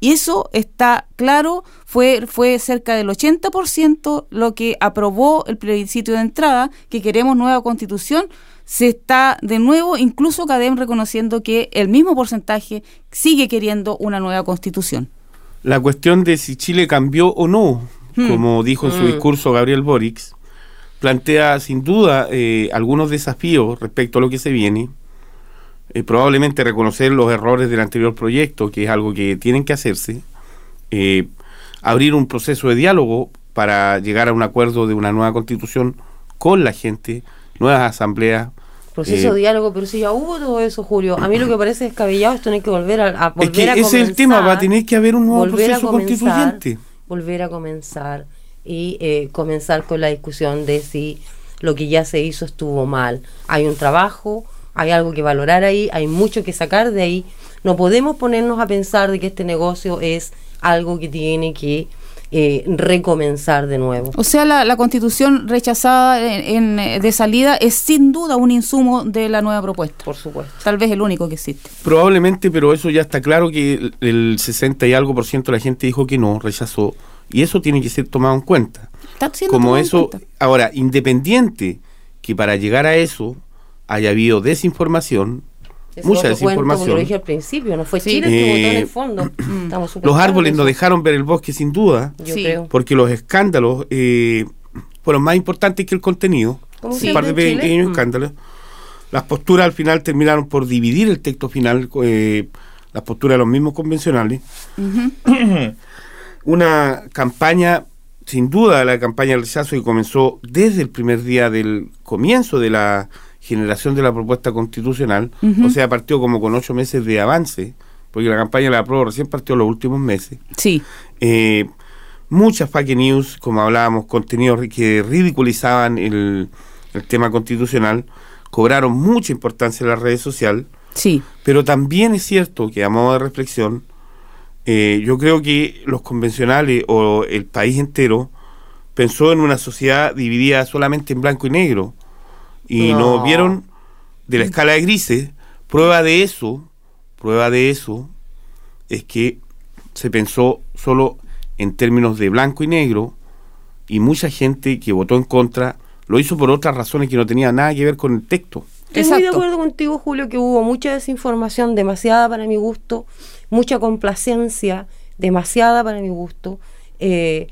Y eso está claro, fue, fue cerca del 80% lo que aprobó el plebiscito de entrada, que queremos nueva constitución. Se está de nuevo, incluso CADEM reconociendo que el mismo porcentaje sigue queriendo una nueva constitución. La cuestión de si Chile cambió o no, Hmm. como dijo en su Hmm. discurso Gabriel Boric, plantea sin duda eh, algunos desafíos respecto a lo que se viene. Eh, probablemente reconocer los errores del anterior proyecto, que es algo que tienen que hacerse. Eh, abrir un proceso de diálogo para llegar a un acuerdo de una nueva constitución con la gente, nuevas asambleas. Proceso eh, de diálogo, pero si ya hubo todo eso, Julio. A mí lo que parece descabellado es tener que volver a, a volver es que a ese comenzar. es el tema, va a tener que haber un nuevo proceso comenzar, constituyente. Volver a comenzar y eh, comenzar con la discusión de si lo que ya se hizo estuvo mal. Hay un trabajo, hay algo que valorar ahí, hay mucho que sacar de ahí. No podemos ponernos a pensar de que este negocio es algo que tiene que eh, recomenzar de nuevo. O sea, la, la constitución rechazada en, en- de salida es sin duda un insumo de la nueva propuesta. Por supuesto. Tal vez el único que existe. Probablemente, pero eso ya está claro que el- el 60 y algo por ciento de la gente dijo que no, rechazó. Y eso tiene que ser tomado en cuenta. Está siendo Como tomado en eso, cuenta. ahora, independiente que para llegar a eso haya habido desinformación, Ese mucha otro cuento, Lo desinformación. dije al principio, no fue Chile que votó (clears throat) en Eh, el fondo. Estamos Los árboles de no eso. dejaron ver el bosque sin duda, Yo Sí. creo. porque los escándalos eh, fueron más importantes que el contenido. Un par de pequeños Mm. escándalos. Las posturas al final terminaron por dividir el texto final, eh, las posturas de los mismos convencionales. Una campaña, sin duda, la campaña del rechazo que comenzó desde el primer día del comienzo de la generación de la propuesta constitucional, o sea, partió como con ocho meses de avance, porque la campaña de la prueba recién partió los últimos meses. Sí. Eh, muchas fake news, como hablábamos, contenidos que ridiculizaban el, el tema constitucional, cobraron mucha importancia en las redes sociales. Sí. Pero también es cierto que a modo de reflexión, eh, yo creo que los convencionales o el país entero pensó en una sociedad dividida solamente en blanco y negro y no, No. vieron de la escala de grises. Prueba de eso, prueba de eso es que se pensó solo en términos de blanco y negro y mucha gente que votó en contra lo hizo por otras razones que no tenían nada que ver con el texto. Estoy muy de acuerdo contigo, Julio, que hubo mucha desinformación, demasiada para mi gusto, mucha complacencia, demasiada para mi gusto. Eh,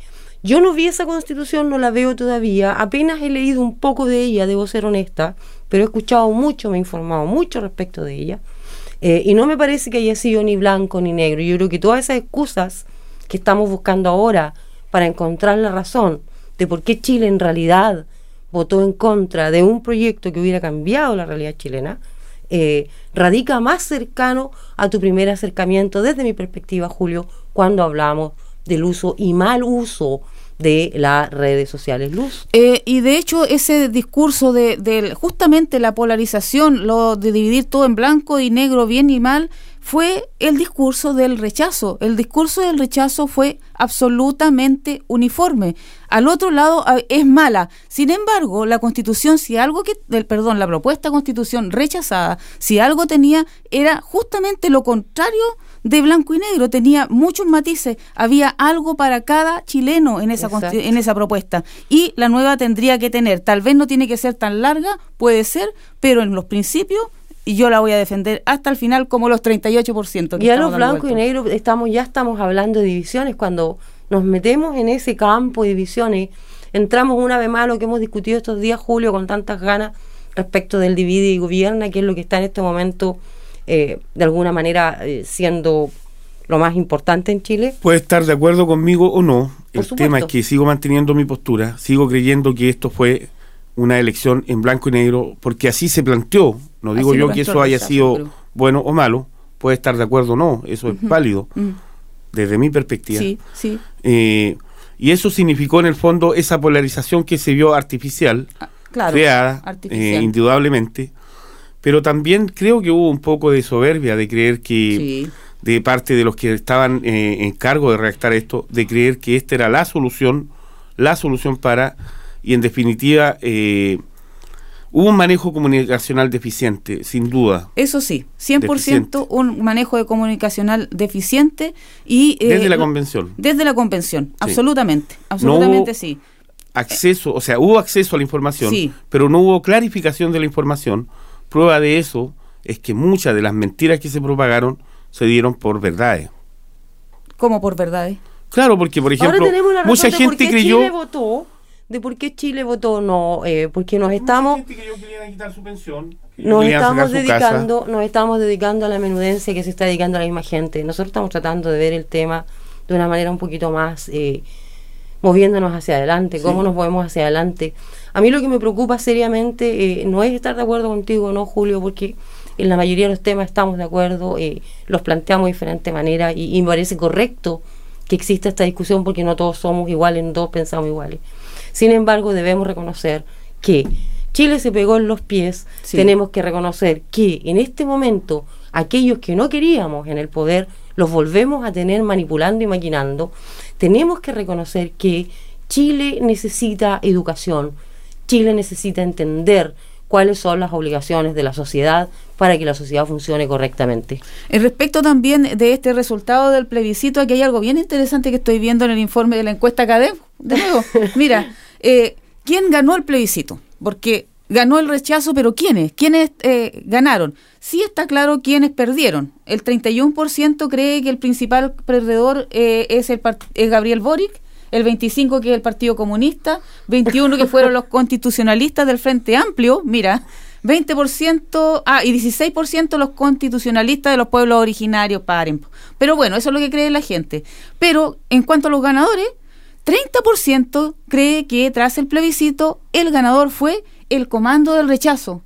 yo no vi esa constitución, no la veo todavía, apenas he leído un poco de ella, debo ser honesta, pero he escuchado mucho, me he informado mucho respecto de ella, Eh, y no me parece que haya sido ni blanco ni negro. Yo creo que todas esas excusas que estamos buscando ahora para encontrar la razón de por qué Chile en realidad votó en contra de un proyecto que hubiera cambiado la realidad chilena, eh, radica más cercano a tu primer acercamiento desde mi perspectiva, Julio, cuando hablamos del uso y mal uso de las redes sociales. Luz. Eh, y de hecho ese discurso de, justamente la polarización, lo de dividir todo en blanco y negro, bien y mal, fue el discurso del rechazo. El discurso del rechazo fue absolutamente uniforme. Al otro lado es mala. Sin embargo, la constitución, si algo que, del, perdón, la propuesta constitución rechazada, si algo tenía, era justamente lo contrario de blanco y negro. Tenía muchos matices. Había algo para cada chileno en esa, en esa propuesta. Y la nueva tendría que tener, tal vez no tiene que ser tan larga, puede ser, pero en los principios, y yo la voy a defender hasta el final como los 38%. Que Ya estamos los blancos y negros estamos, ya estamos hablando de divisiones. Cuando nos metemos en ese campo de divisiones, entramos una vez más a lo que hemos discutido estos días, Julio, con tantas ganas respecto del divide y gobierna, que es lo que está en este momento, eh, de alguna manera, eh, siendo lo más importante en Chile. Puede estar de acuerdo conmigo o no. Por el supuesto. tema es que sigo manteniendo mi postura, sigo creyendo que esto fue una elección en blanco y negro, porque así se planteó. No digo Así yo que eso haya sido pero- bueno o malo, puede estar de acuerdo o no, eso es válido Mm. desde mi perspectiva. Sí, sí. Eh, y eso significó en el fondo esa polarización que se vio artificial, claro, creada, artificial. eh, indudablemente, pero también creo que hubo un poco de soberbia de creer que, Sí. de parte de los que estaban eh, en cargo de redactar esto, de creer que esta era la solución, la solución para, y en definitiva, eh, hubo un manejo comunicacional deficiente, sin duda. Eso sí, 100% un manejo de comunicacional deficiente y... eh, Desde la convención. Desde la convención, Sí. absolutamente, absolutamente sí. acceso, o sea, hubo acceso a la información, Sí. pero no hubo clarificación de la información. Prueba de eso es que muchas de las mentiras que se propagaron se dieron por verdades. Como por verdades. Claro, porque por ejemplo, Ahora tenemos la razón mucha de por gente qué creyó Chile votó, de por qué Chile votó, no, eh, porque nos estamos... quitar su pensión, Nos estamos casa. dedicando, nos estamos dedicando a la menudencia que se está dedicando a la misma gente. Nosotros estamos tratando de ver el tema de una manera un poquito más eh, moviéndonos hacia adelante, cómo nos movemos hacia adelante. A mí lo que me preocupa seriamente eh, no es estar de acuerdo contigo, no, Julio, porque en la mayoría de los temas estamos de acuerdo, eh, los planteamos de diferente manera y, y me parece correcto que exista esta discusión porque no todos somos iguales, no todos pensamos iguales. Sin embargo, debemos reconocer que Chile se pegó en los pies, Sí. tenemos que reconocer que en este momento aquellos que no queríamos en el poder los volvemos a tener manipulando y maquinando. Tenemos que reconocer que Chile necesita educación, Chile necesita entender cuáles son las obligaciones de la sociedad para que la sociedad funcione correctamente. En respecto también de este resultado del plebiscito, aquí hay algo bien interesante que estoy viendo en el informe de la encuesta CADEM. De nuevo, (laughs) mira, eh, ¿quién ganó el plebiscito? Porque ganó el rechazo, pero ¿quiénes? ¿Quiénes eh, ganaron? Sí está claro quiénes perdieron. El 31% cree que el principal perdedor eh, es, el es Gabriel Boric, el 25% que es el Partido Comunista, 21% que fueron los constitucionalistas del Frente Amplio, mira, 20%, ah, y 16% los constitucionalistas de los pueblos originarios, paren. Pero bueno, eso es lo que cree la gente. Pero en cuanto a los ganadores, 30% cree que tras el plebiscito el ganador fue el comando del rechazo.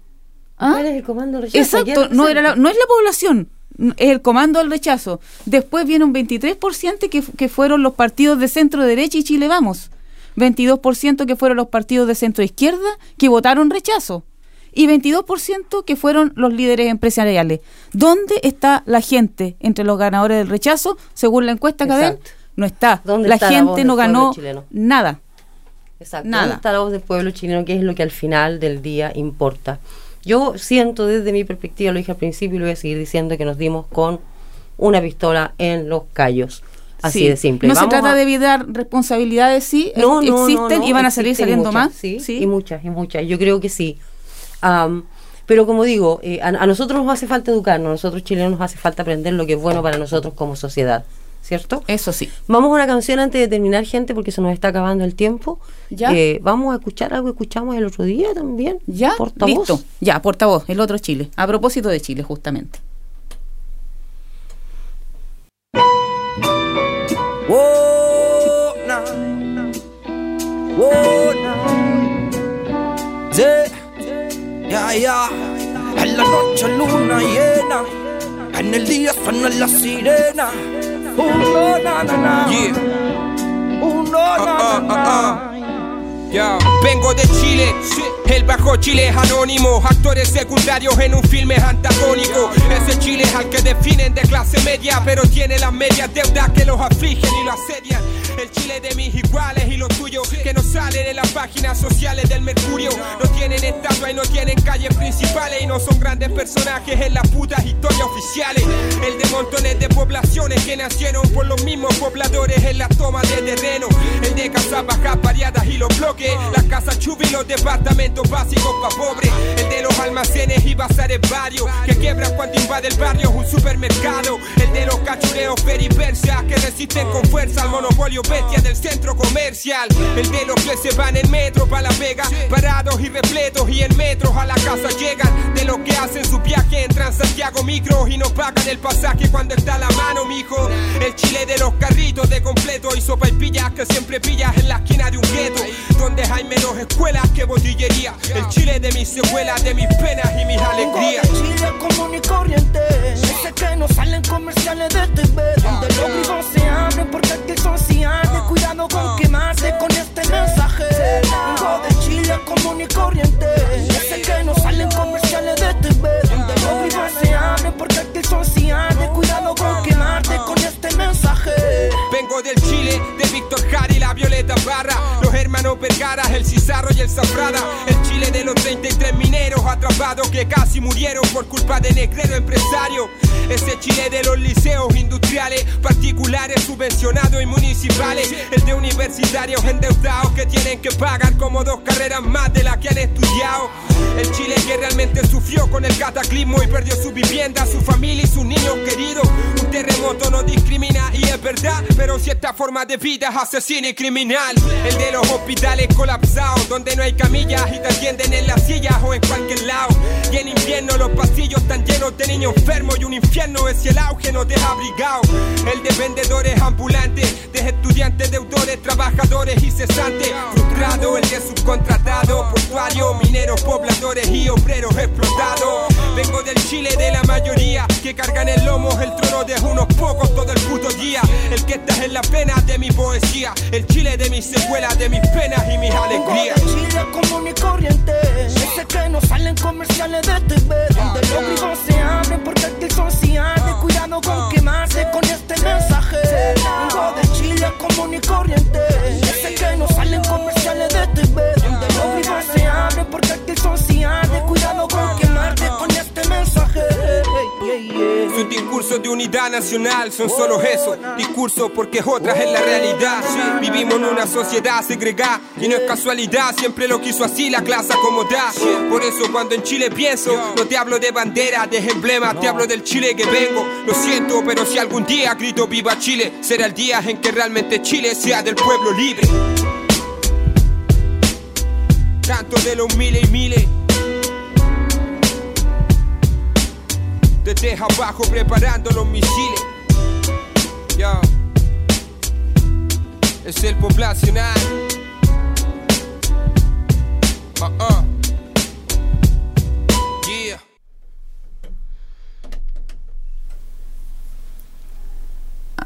¿Ah? ¿Cuál es el comando de rechazo? Exacto, ¿Quién no, era la- no es la población, el comando del rechazo. Después viene un 23% que, fueron los partidos de centro derecha y Chile Vamos. 22% que fueron los partidos de centro izquierda que votaron rechazo. Y 22% que fueron los líderes empresariales. ¿Dónde está la gente entre los ganadores del rechazo? Según la encuesta Cadén, no está. ¿Dónde la está la voz gente no ganó chileno? nada. Exacto. Nada. ¿Dónde está la voz del pueblo chileno? Que es lo que al final del día importa. Yo siento desde mi perspectiva, lo dije al principio y lo voy a seguir diciendo, que nos dimos con una pistola en los callos. Así Sí. de simple. No se trata a- de evitar responsabilidades, sí, No, eh, no, existen no, y van a existen saliendo muchas, más. Sí, y muchas, y muchas. Yo creo que sí. Pero como digo, eh, a, a nosotros nos hace falta educarnos, a nosotros chilenos nos hace falta aprender lo que es bueno para nosotros como sociedad. ¿Cierto? Eso sí. Vamos a una canción antes de terminar, gente, porque se nos está acabando el tiempo. Ya. Eh, vamos a escuchar algo que escuchamos el otro día también. Ya, Portavoz. listo. Ya, portavoz, el otro Chile. A propósito de Chile, justamente. Whoa, nah. Whoa, nah. Yeah, yeah, yeah. En la noche luna llena, en el día suena la sirena. Uno, na, na, na. Uno, na, na, na. Ya, vengo de Chile, el bajo Chile es anónimo, actores secundarios en un filme antagónico. Ese Chile es al que definen de clase media, pero tiene las medias deudas que los afligen y lo asedian. El Chile de mis iguales y los tuyos que no salen en las páginas sociales del Mercurio. No tienen estatua y no tienen calles principales y no son grandes personajes en las putas historias oficiales. El de montones de poblaciones que nacieron por los mismos pobladores en la toma de terreno. El de casas bajas variadas y los bloques. Las casas chubi y los departamentos básicos pa' pobres. El de los almacenes y bazares varios que quiebran cuando invade el barrio un supermercado. El de los cachureos peripersias que resisten con fuerza al monopolio del centro comercial. El de los que se van en metro pa' la vega, parados y repletos y en metros a la casa llegan. De los que hacen su viaje en Transantiago Micro y no pagan el pasaje cuando está la mano, mijo. El chile de los carritos de completo y sopa y pillas que siempre pillas en la esquina de un gueto. Donde hay menos escuelas que botillería. El chile de mis secuelas, de mis penas y mis alegrías. De Chile común y corriente. Ese que no salen comerciales de TV. Donde los vivos se abren porque aquí el el Cizarro y el Zafrada. El Chile de los 33 mineros atrapados que casi murieron por culpa de negrero empresario. Ese Chile de los liceos industriales, particulares, subvencionados y municipales. El de universitarios endeudados que tienen que pagar como dos carreras más de las que han estudiado. El Chile que realmente sufrió con el cataclismo y perdió su vivienda, su familia y sus niños queridos. Un terremoto no discrimina y es verdad, pero si esta forma de vida es asesina y criminal. El de los hospitales colapsados, donde no hay camillas y te atienden en las sillas o en cualquier lado. Y en invierno los pasillos están llenos de niños enfermos y un infierno es si el auge no te ha abrigado. El de vendedores ambulantes, de estudiantes, deudores, trabajadores y cesantes. Frustrado, el de subcontratado, portuario, mineros, y obreros explotados. Vengo del Chile de la mayoría que cargan el lomo el trono de unos pocos todo el puto día. El que está en la pena de mi poesía, el Chile de mis secuelas, de mis penas y mis alegrías. Chile común y corriente, ese que no salen comerciales de TV, donde los grifos se abren porque aquí son cianes. Cuidado con quemarse con este mensaje. Vengo de Chile común y corriente, ese que no salen comerciales de TV, donde los abren porque aquí son cianes. Cuidado con quemarte con este mensaje. Sus discursos de unidad nacional son solo eso, discursos porque otras es la realidad. Vivimos en una sociedad segregada y no es casualidad, siempre lo quiso así la clase acomodada. Por eso cuando en Chile pienso, no te hablo de bandera, de emblemas, te hablo del Chile que vengo. Lo siento, pero si algún día grito viva Chile, será el día en que realmente Chile sea del pueblo libre. Tanto de los miles y miles. Desde abajo preparando los misiles. Ya. Es el poblacional. Uh-uh. Yeah.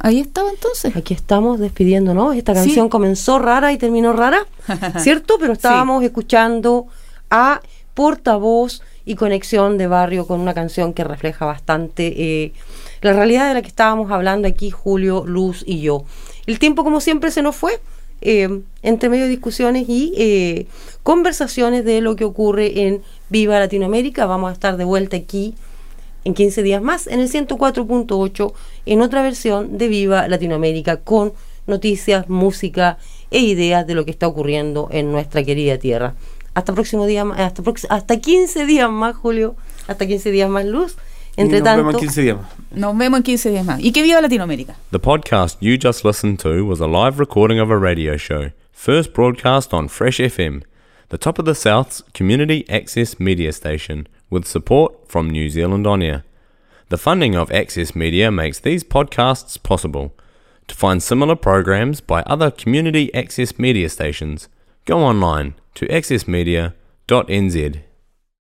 Ahí estaba entonces. Aquí estamos despidiéndonos. Esta Sí. canción comenzó rara y terminó rara, (laughs) ¿cierto? Pero estábamos escuchando a Portavoz y Conexión de Barrio con una canción que refleja bastante eh, la realidad de la que estábamos hablando aquí, Julio, Luz y yo. El tiempo, como siempre, se nos fue. eh, entre medio de discusiones y eh, conversaciones de lo que ocurre en Viva Latinoamérica. Vamos a estar de vuelta aquí en 15 días más en el 104.8 en otra versión de Viva Latinoamérica con noticias, música e ideas de lo que está ocurriendo en nuestra querida tierra. Hasta próximo día, hasta, hasta 15 días más, Julio. Hasta 15 días más, Luz. Entre nos tanto, vemos en 15 días más. Nos vemos en 15 días más. Y que viva Latinoamérica. The podcast you just listened to was a live recording of a radio show, first broadcast on Fresh FM, the top of the South's community access media station, with support from New Zealand On Air. The funding of Access Media makes these podcasts possible. To find similar programs by other community access media stations, go online to accessmedia.nz.